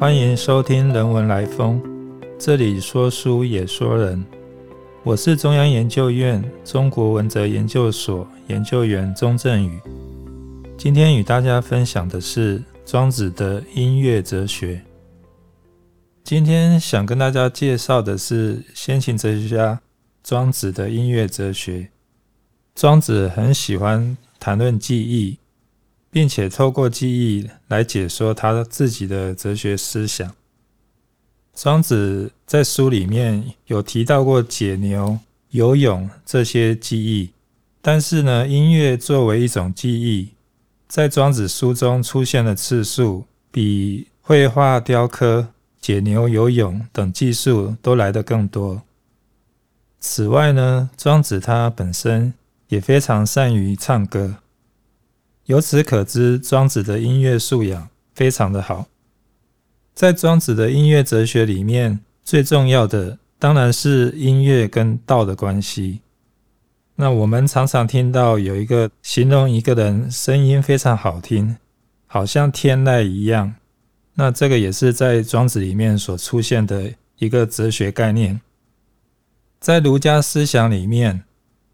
欢迎收听《人文来风》，这里说书也说人。我是中央研究院中国文哲研究所研究员钟振宇。今天与大家分享的是庄子的音乐哲学。今天想跟大家介绍的是先秦哲学家庄子的音乐哲学。庄子很喜欢谈论记忆。并且透过记忆来解说他自己的哲学思想。庄子在书里面有提到过解牛、游泳这些记忆，但是呢，音乐作为一种记忆，在庄子书中出现的次数比绘画、雕刻、解牛、游泳等技术都来得更多。此外呢，庄子他本身也非常善于唱歌。由此可知，庄子的音乐素养非常的好。在庄子的音乐哲学里面，最重要的当然是音乐跟道的关系。那我们常常听到有一个形容一个人声音非常好听，好像天籁一样。那这个也是在庄子里面所出现的一个哲学概念。在儒家思想里面，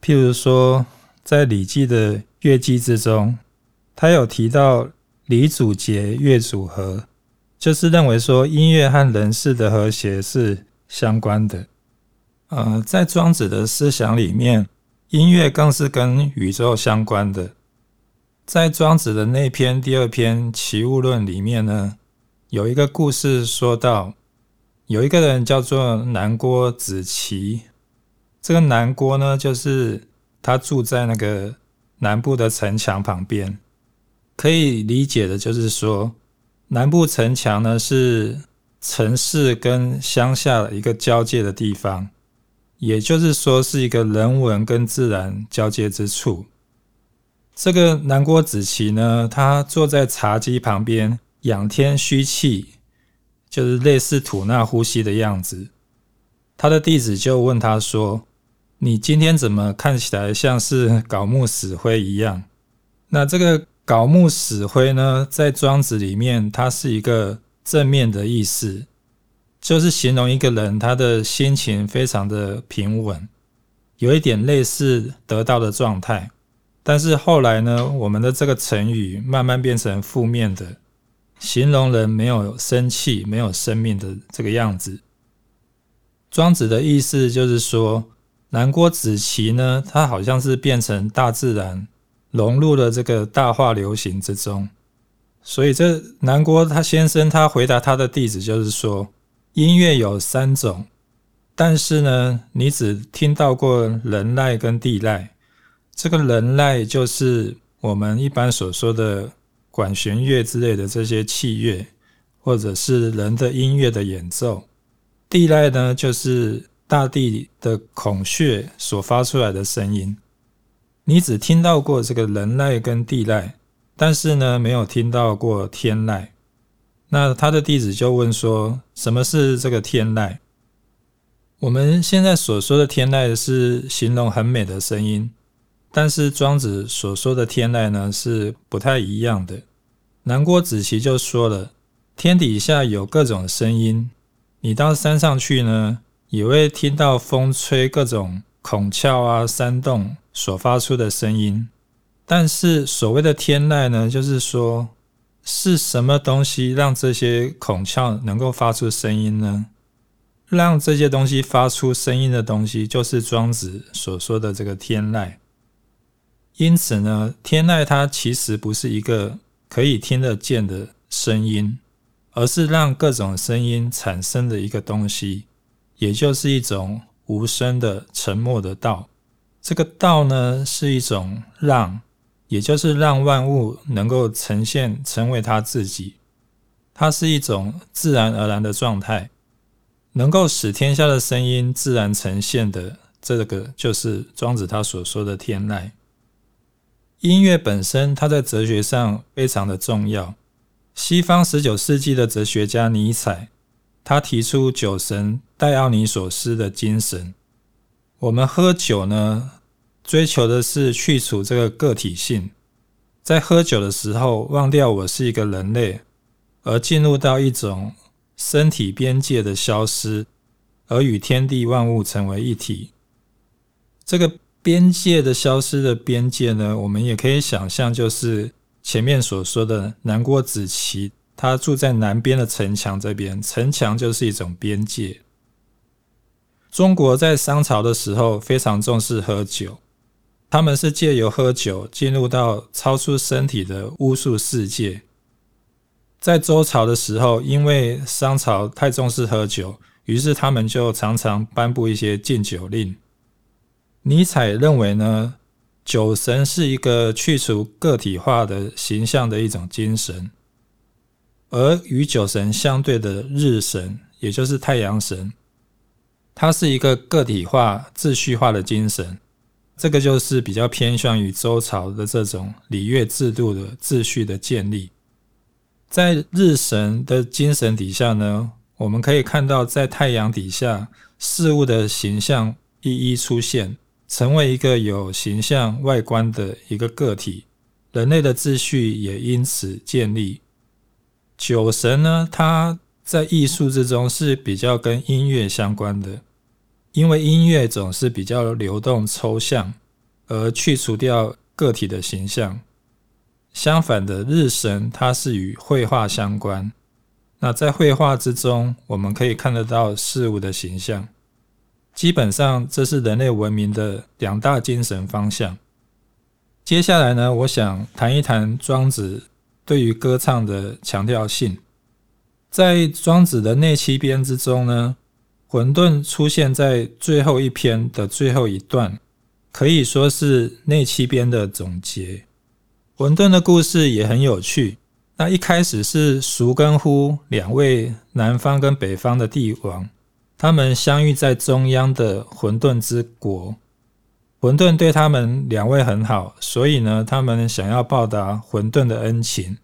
譬如说在《礼记》的乐记之中。他有提到礼组节，乐组合，就是认为说音乐和人事的和谐是相关的。呃，在庄子的思想里面，音乐更是跟宇宙相关的。在庄子的那篇第二篇《齐物论》里面呢，有一个故事说到，有一个人叫做南郭子奇，这个南郭呢，就是他住在那个南部的城墙旁边。可以理解的就是说，南部城墙呢是城市跟乡下的一个交界的地方，也就是说是一个人文跟自然交接之处。这个南郭子期呢，他坐在茶几旁边仰天虚气，就是类似吐纳呼吸的样子。他的弟子就问他说：“你今天怎么看起来像是槁木死灰一样？”那这个。槁木死灰呢，在庄子里面，它是一个正面的意思，就是形容一个人他的心情非常的平稳，有一点类似得到的状态。但是后来呢，我们的这个成语慢慢变成负面的，形容人没有生气、没有生命的这个样子。庄子的意思就是说，南郭子期呢，他好像是变成大自然。融入了这个大化流行之中，所以这南郭他先生他回答他的弟子就是说，音乐有三种，但是呢，你只听到过人籁跟地籁。这个人籁就是我们一般所说的管弦乐之类的这些器乐，或者是人的音乐的演奏。地籁呢，就是大地的孔穴所发出来的声音。你只听到过这个人籁跟地籁，但是呢，没有听到过天籁。那他的弟子就问说：“什么是这个天籁？”我们现在所说的天籁是形容很美的声音，但是庄子所说的天籁呢是不太一样的。南郭子期就说了：“天底下有各种声音，你到山上去呢，也会听到风吹各种孔窍啊、山洞。”所发出的声音，但是所谓的天籁呢，就是说是什么东西让这些孔窍能够发出声音呢？让这些东西发出声音的东西，就是庄子所说的这个天籁。因此呢，天籁它其实不是一个可以听得见的声音，而是让各种声音产生的一个东西，也就是一种无声的沉默的道。这个道呢，是一种让，也就是让万物能够呈现成为他自己。它是一种自然而然的状态，能够使天下的声音自然呈现的，这个就是庄子他所说的天籁。音乐本身，它在哲学上非常的重要。西方十九世纪的哲学家尼采，他提出酒神戴奥尼索斯的精神。我们喝酒呢，追求的是去除这个个体性，在喝酒的时候忘掉我是一个人类，而进入到一种身体边界的消失，而与天地万物成为一体。这个边界的消失的边界呢，我们也可以想象，就是前面所说的南郭子期，他住在南边的城墙这边，城墙就是一种边界。中国在商朝的时候非常重视喝酒，他们是借由喝酒进入到超出身体的巫术世界。在周朝的时候，因为商朝太重视喝酒，于是他们就常常颁布一些禁酒令。尼采认为呢，酒神是一个去除个体化的形象的一种精神，而与酒神相对的日神，也就是太阳神，它是一个个体化、秩序化的精神。这个就是比较偏向于周朝的这种礼乐制度的秩序的建立。在日神的精神底下呢，我们可以看到，在太阳底下事物的形象一一出现，成为一个有形象外观的一个个体，人类的秩序也因此建立。酒神呢，它在艺术之中是比较跟音乐相关的，因为音乐总是比较流动抽象，而去除掉个体的形象。相反的，日神它是与绘画相关。那在绘画之中，我们可以看得到事物的形象。基本上，这是人类文明的两大精神方向。接下来呢，我想谈一谈庄子对于歌唱的强调性。在庄子的内七篇之中呢，混沌出现在最后一篇的最后一段，可以说是内七篇的总结。混沌的故事也很有趣。那一开始是孰跟乎两位南方跟北方的帝王，他们相遇在中央的混沌之国。混沌对他们两位很好，所以呢，他们想要报答混沌的恩情，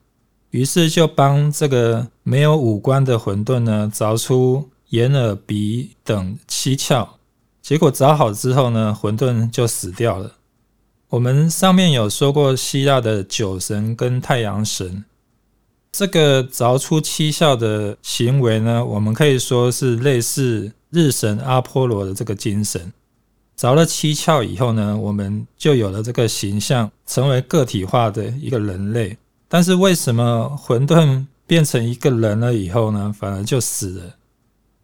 于是就帮这个没有五官的混沌呢凿出眼、耳、鼻等七窍。结果凿好之后呢，混沌就死掉了。我们上面有说过希腊的酒神跟太阳神，这个凿出七窍的行为呢，我们可以说是类似日神阿波罗的这个精神。凿了七窍以后呢，我们就有了这个形象，成为个体化的一个人类。但是为什么混沌变成一个人了以后呢，反而就死了？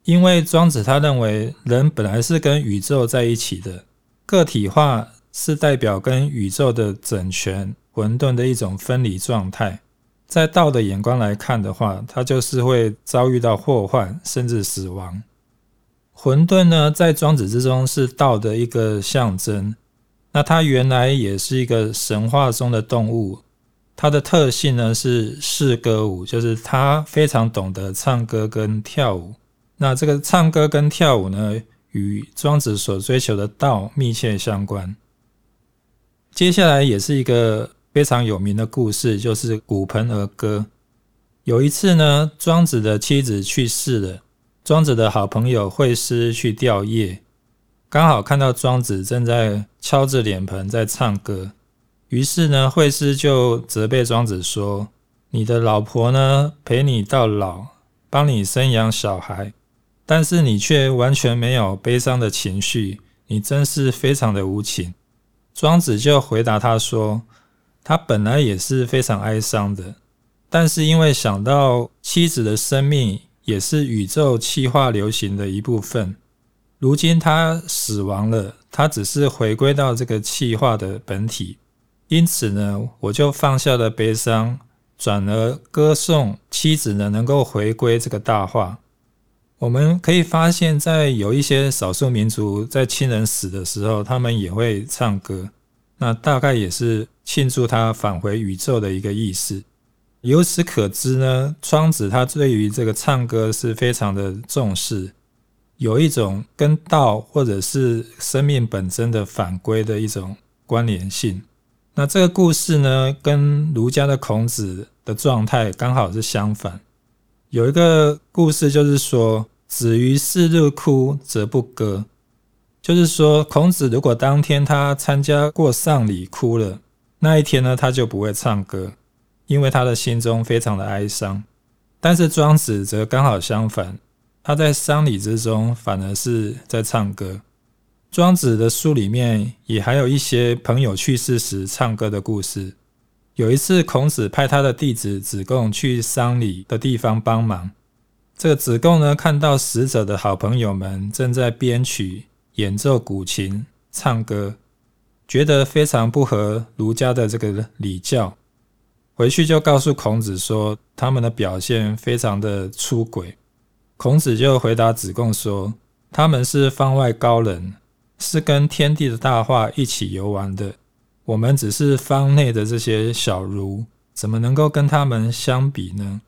因为庄子他认为人本来是跟宇宙在一起的，个体化。是代表跟宇宙的整全混沌的一种分离状态，在道的眼光来看的话，它就是会遭遇到祸患，甚至死亡。混沌呢，在庄子之中是道的一个象征。那它原来也是一个神话中的动物，它的特性呢是视歌舞，就是它非常懂得唱歌跟跳舞。那这个唱歌跟跳舞呢，与庄子所追求的道密切相关。接下来也是一个非常有名的故事，就是骨盆儿歌。有一次呢，庄子的妻子去世了，庄子的好朋友惠施去吊唁，刚好看到庄子正在敲着脸盆在唱歌，于是呢，惠施就责备庄子说：“你的老婆呢，陪你到老，帮你生养小孩，但是你却完全没有悲伤的情绪，你真是非常的无情。”庄子就回答他说：“他本来也是非常哀伤的，但是因为想到妻子的生命也是宇宙气化流行的一部分，如今他死亡了，他只是回归到这个气化的本体，因此呢，我就放下了悲伤，转而歌颂妻子呢能够回归这个大化。我们可以发现，在有一些少数民族在亲人死的时候，他们也会唱歌，那大概也是庆祝他返回宇宙的一个意思。由此可知呢，庄子他对于这个唱歌是非常的重视，有一种跟道或者是生命本身的反归的一种关联性。那这个故事呢，跟儒家的孔子的状态刚好是相反。有一个故事，就是说，子于是日哭则不歌。就是说，孔子如果当天他参加过丧礼哭了，那一天呢，他就不会唱歌，因为他的心中非常的哀伤。但是庄子则刚好相反，他在丧礼之中反而是在唱歌。庄子的书里面也还有一些朋友去世时唱歌的故事。有一次，孔子派他的弟子子贡去丧礼的地方帮忙。这个子贡呢，看到死者的好朋友们正在编曲、演奏古琴、唱歌，觉得非常不合儒家的这个礼教，回去就告诉孔子说，他们的表现非常的出轨。孔子就回答子贡说，他们是方外高人。是跟天地的大化一起游玩的，我们只是方内的这些小儒，怎么能够跟他们相比呢？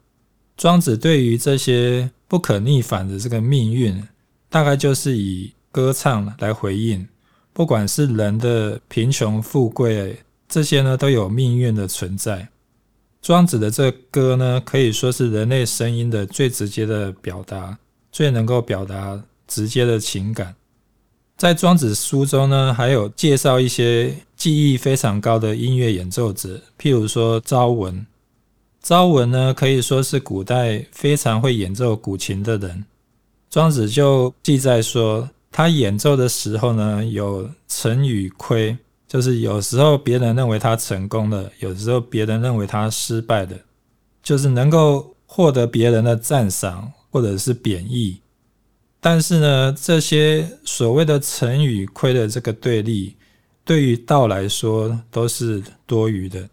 庄子对于这些不可逆反的这个命运，大概就是以歌唱来回应。不管是人的贫穷富贵，这些呢都有命运的存在。庄子的这歌呢，可以说是人类声音的最直接的表达，最能够表达直接的情感。在庄子书中呢，还有介绍一些技艺非常高的音乐演奏者，譬如说昭文。昭文呢，可以说是古代非常会演奏古琴的人。庄子就记载说，他演奏的时候呢，有成与亏，就是有时候别人认为他成功了，有时候别人认为他失败的，就是能够获得别人的赞赏或者是贬义。但是呢，这些所谓的成与亏的这个对立，对于道来说都是多余的。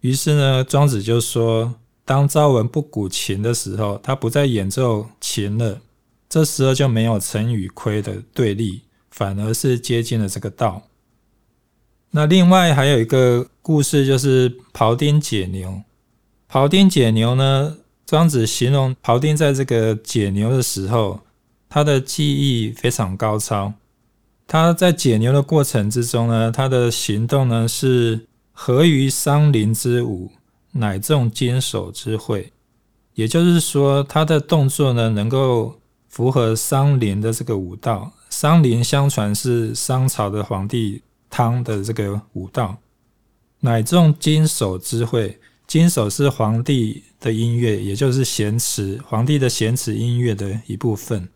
于是呢，庄子就说：当朝文不鼓琴的时候，他不再演奏琴了，这时候就没有成与亏的对立，反而是接近了这个道。那另外还有一个故事，就是庖丁解牛。庖丁解牛呢，庄子形容庖丁在这个解牛的时候。他的技艺非常高超，他在解牛的过程之中呢，他的行动呢是合于桑林之舞，乃众金手之会。也就是说，他的动作呢能够符合桑林的这个舞蹈。桑林相传是商朝的皇帝汤的这个舞道，乃众金手之会。金手是皇帝的音乐，也就是弦词，皇帝的弦词音乐的一部分。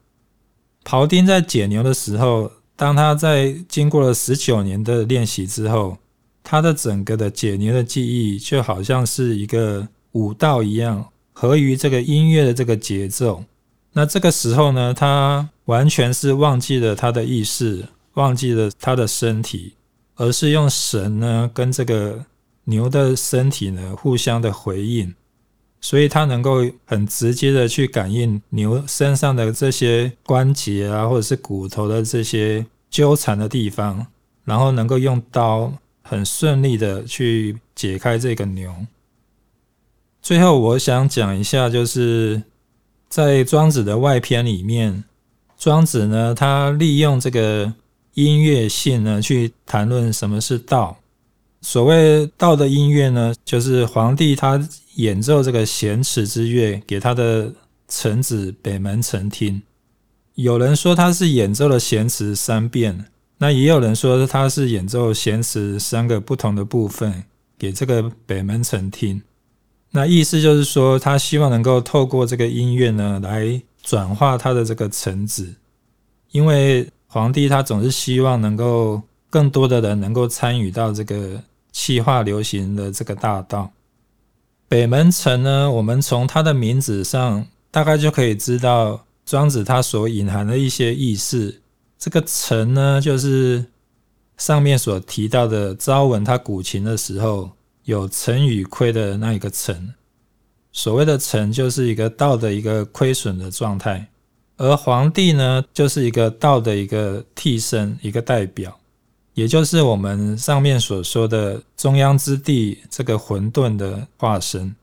庖丁在解牛的时候，当他在经过了十九年的练习之后，他的整个的解牛的技艺就好像是一个舞蹈一样，合于这个音乐的这个节奏。那这个时候呢，他完全是忘记了他的意识，忘记了他的身体，而是用神呢跟这个牛的身体呢互相的回应。所以它能够很直接的去感应牛身上的这些关节啊，或者是骨头的这些纠缠的地方，然后能够用刀很顺利的去解开这个牛。最后，我想讲一下，就是在庄子的外篇里面，庄子呢，他利用这个音乐性呢，去谈论什么是道。所谓道的音乐呢，就是皇帝他。演奏这个弦尺之乐给他的臣子北门臣听。有人说他是演奏了弦词三遍，那也有人说他是演奏弦词三个不同的部分给这个北门臣听。那意思就是说，他希望能够透过这个音乐呢，来转化他的这个臣子，因为皇帝他总是希望能够更多的人能够参与到这个气化流行的这个大道。北门城呢，我们从它的名字上大概就可以知道庄子他所隐含的一些意思。这个城呢，就是上面所提到的昭文他古琴的时候有成与亏的那一个城。所谓的城，就是一个道的一个亏损的状态，而皇帝呢，就是一个道的一个替身，一个代表。也就是我们上面所说的中央之地这个混沌的化身，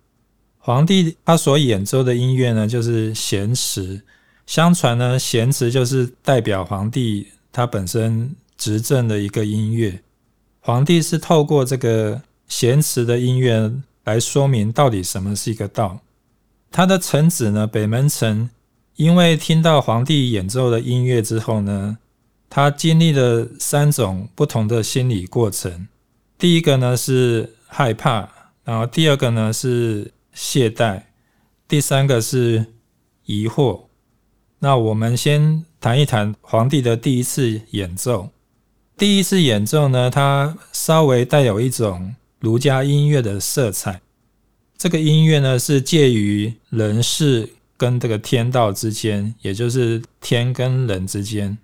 皇帝他所演奏的音乐呢，就是弦词。相传呢，弦词就是代表皇帝他本身执政的一个音乐。皇帝是透过这个弦词的音乐来说明到底什么是一个道。他的臣子呢，北门臣，因为听到皇帝演奏的音乐之后呢。他经历了三种不同的心理过程。第一个呢是害怕，然后第二个呢是懈怠，第三个是疑惑。那我们先谈一谈皇帝的第一次演奏。第一次演奏呢，它稍微带有一种儒家音乐的色彩。这个音乐呢，是介于人世跟这个天道之间，也就是天跟人之间。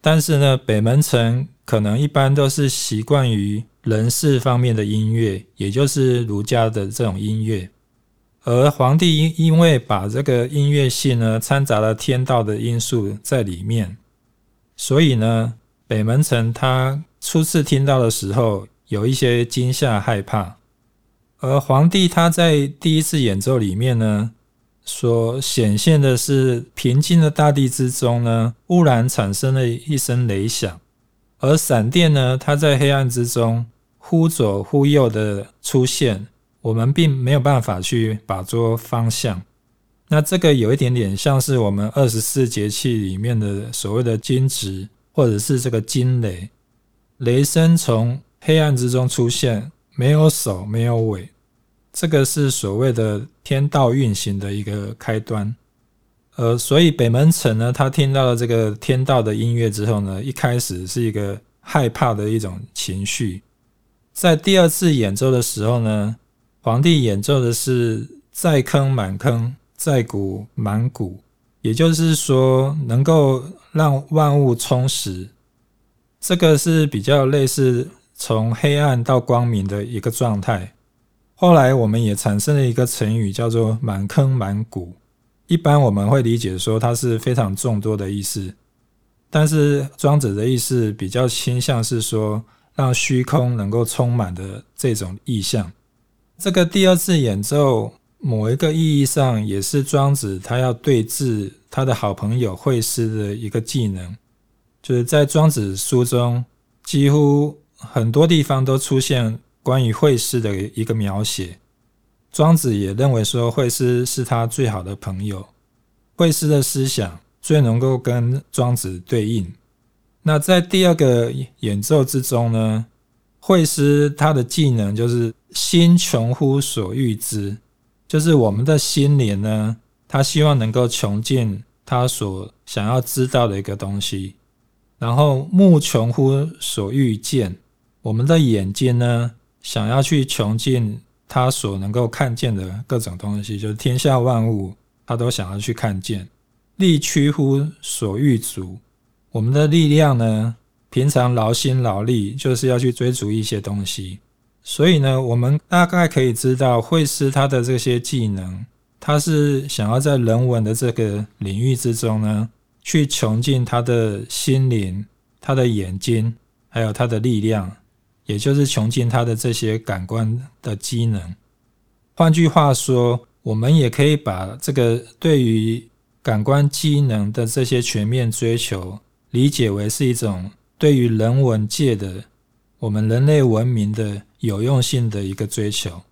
但是呢，北门城可能一般都是习惯于人事方面的音乐，也就是儒家的这种音乐。而皇帝因因为把这个音乐性呢掺杂了天道的因素在里面，所以呢，北门城他初次听到的时候有一些惊吓害怕。而皇帝他在第一次演奏里面呢，所显现的是平静的大地之中呢，忽然产生了一声雷响，而闪电呢，它在黑暗之中忽左忽右的出现。我们并没有办法去把捉方向，那这个有一点点像是我们二十四节气里面的所谓的惊蛰，或者是这个惊雷，雷声从黑暗之中出现，没有首没有尾，这个是所谓的天道运行的一个开端。呃，所以北门城呢，他听到了这个天道的音乐之后呢，一开始是一个害怕的一种情绪，在第二次演奏的时候呢。皇帝演奏的是“在坑满坑，在谷满谷”，也就是说，能够让万物充实。这个是比较类似从黑暗到光明的一个状态。后来我们也产生了一个成语，叫做“满坑满谷”。一般我们会理解说它是非常众多的意思，但是庄子的意思比较倾向是说让虚空能够充满的这种意象。这个第二次演奏，某一个意义上也是庄子他要对峙他的好朋友惠施的一个技能，就是在庄子书中，几乎很多地方都出现关于惠施的一个描写。庄子也认为说，惠施是他最好的朋友，惠施的思想最能够跟庄子对应。那在第二个演奏之中呢？会师他的技能就是心穷乎所欲知，就是我们的心灵呢，他希望能够穷尽他所想要知道的一个东西。然后目穷乎所欲见，我们的眼睛呢，想要去穷尽他所能够看见的各种东西，就是天下万物，他都想要去看见。力屈乎所欲足，我们的力量呢？平常劳心劳力就是要去追逐一些东西，所以呢，我们大概可以知道，会师他的这些技能，他是想要在人文的这个领域之中呢，去穷尽他的心灵、他的眼睛，还有他的力量，也就是穷尽他的这些感官的机能。换句话说，我们也可以把这个对于感官机能的这些全面追求，理解为是一种。对于人文界的我们人类文明的有用性的一个追求，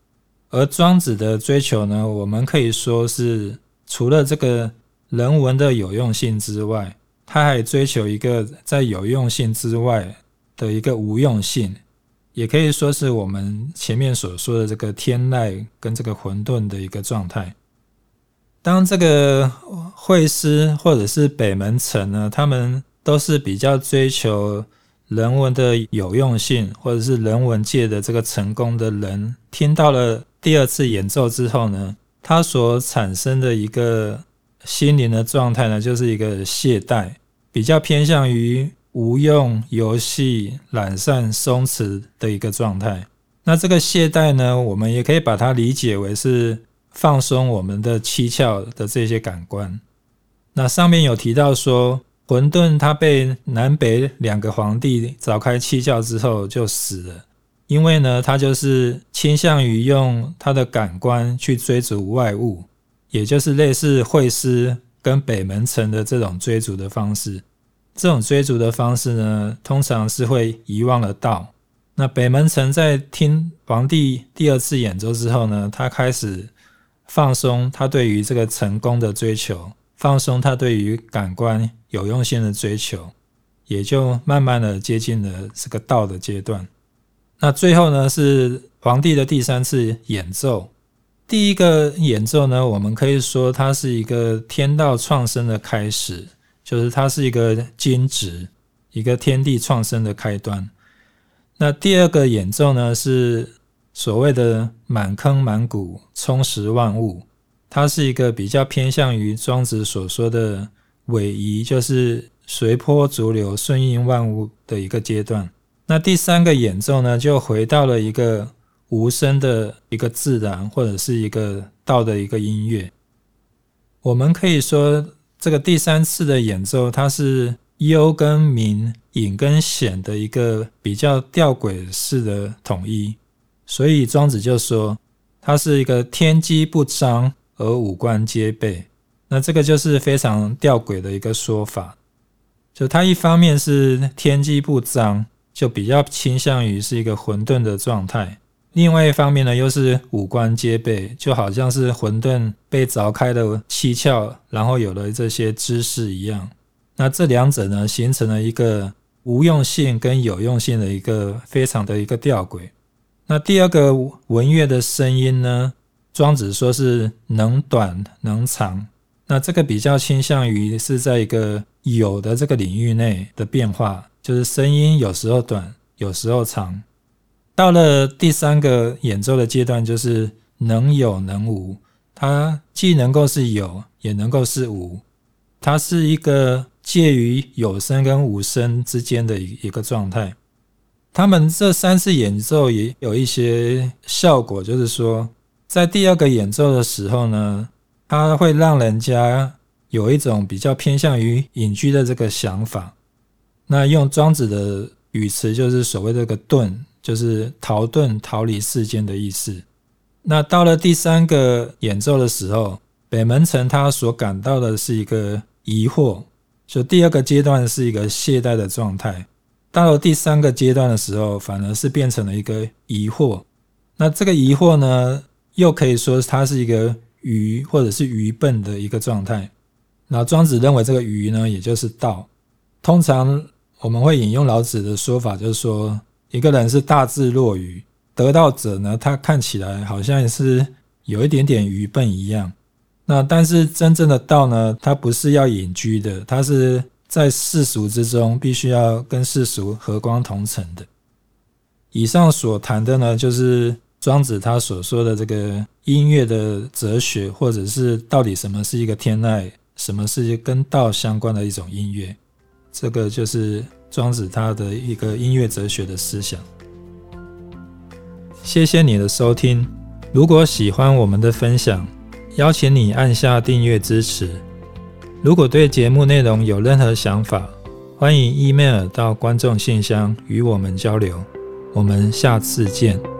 而庄子的追求呢，我们可以说是除了这个人文的有用性之外，他还追求一个在有用性之外的一个无用性，也可以说是我们前面所说的这个天籁跟这个混沌的一个状态。当这个惠施或者是北门城呢，他们。都是比较追求人文的有用性，或者是人文界的这个成功的人，听到了第二次演奏之后呢，他所产生的一个心灵的状态呢，就是一个懈怠，比较偏向于无用游戏、懒散松弛的一个状态。那这个懈怠呢，我们也可以把它理解为是放松我们的七窍的这些感官。那上面有提到说。混沌他被南北两个皇帝凿开七窍之后就死了，因为呢，他就是倾向于用他的感官去追逐外物，也就是类似惠施跟北门城的这种追逐的方式。这种追逐的方式呢，通常是会遗忘了道。那北门城在听皇帝第二次演奏之后呢，他开始放松他对于这个成功的追求。放松他对于感官有用性的追求，也就慢慢的接近了这个道的阶段。那最后呢，是皇帝的第三次演奏。第一个演奏呢，我们可以说它是一个天道创生的开始，就是它是一个金值，一个天地创生的开端。那第二个演奏呢，是所谓的满坑满谷，充实万物，它是一个比较偏向于庄子所说的尾移，就是随波逐流、顺应万物的一个阶段。那第三个演奏呢，就回到了一个。无声的一个自然，或者是一个道的一个音乐，我们可以说，这个第三次的演奏，它是幽跟明、隐跟显的一个比较吊诡式的统一。所以庄子就说，它是一个天机不彰而五官皆备。那这个就是非常吊诡的一个说法，就它一方面是天机不彰，就比较倾向于是一个混沌的状态。另外一方面呢，又是五官皆备，就好像是混沌被凿开的七窍，然后有了这些知识一样。那这两者呢，形成了一个无用性跟有用性的一个非常的一个吊诡。那第二个文乐的声音呢，庄子说是能短能长，那这个比较倾向于是在一个有的这个领域内的变化，就是声音有时候短，有时候长。到了第三个演奏的阶段，就是能有能无，它既能够是有，也能够是无，它是一个介于有声跟无声之间的一一个状态。他们这三次演奏也有一些效果，就是说，在第二个演奏的时候呢，它会让人家有一种比较偏向于隐居的这个想法。那用庄子的语词，就是所谓这个遁。就是逃遁、逃离世间的意思。那到了第三个演奏的时候，北门城他所感到的是一个疑惑，就第二个阶段是一个懈怠的状态。到了第三个阶段的时候，反而是变成了一个疑惑。那这个疑惑呢，又可以说它是一个愚或者是愚笨的一个状态。那庄子认为这个愚呢，也就是道。通常我们会引用老子的说法，就是说。一个人是大智若愚，得道者呢，他看起来好像是有一点点愚笨一样。那但是真正的道呢，它不是要隐居的，它是在世俗之中，必须要跟世俗和光同尘的。以上所谈的呢，就是庄子他所说的这个音乐的哲学，或者是到底什么是一个天籁，什么是跟道相关的一种音乐，这个就是。庄子他的一个音乐哲学的思想。谢谢你的收听。如果喜欢我们的分享，邀请你按下订阅支持。如果对节目内容有任何想法，欢迎 email 到观众信箱与我们交流。我们下次见。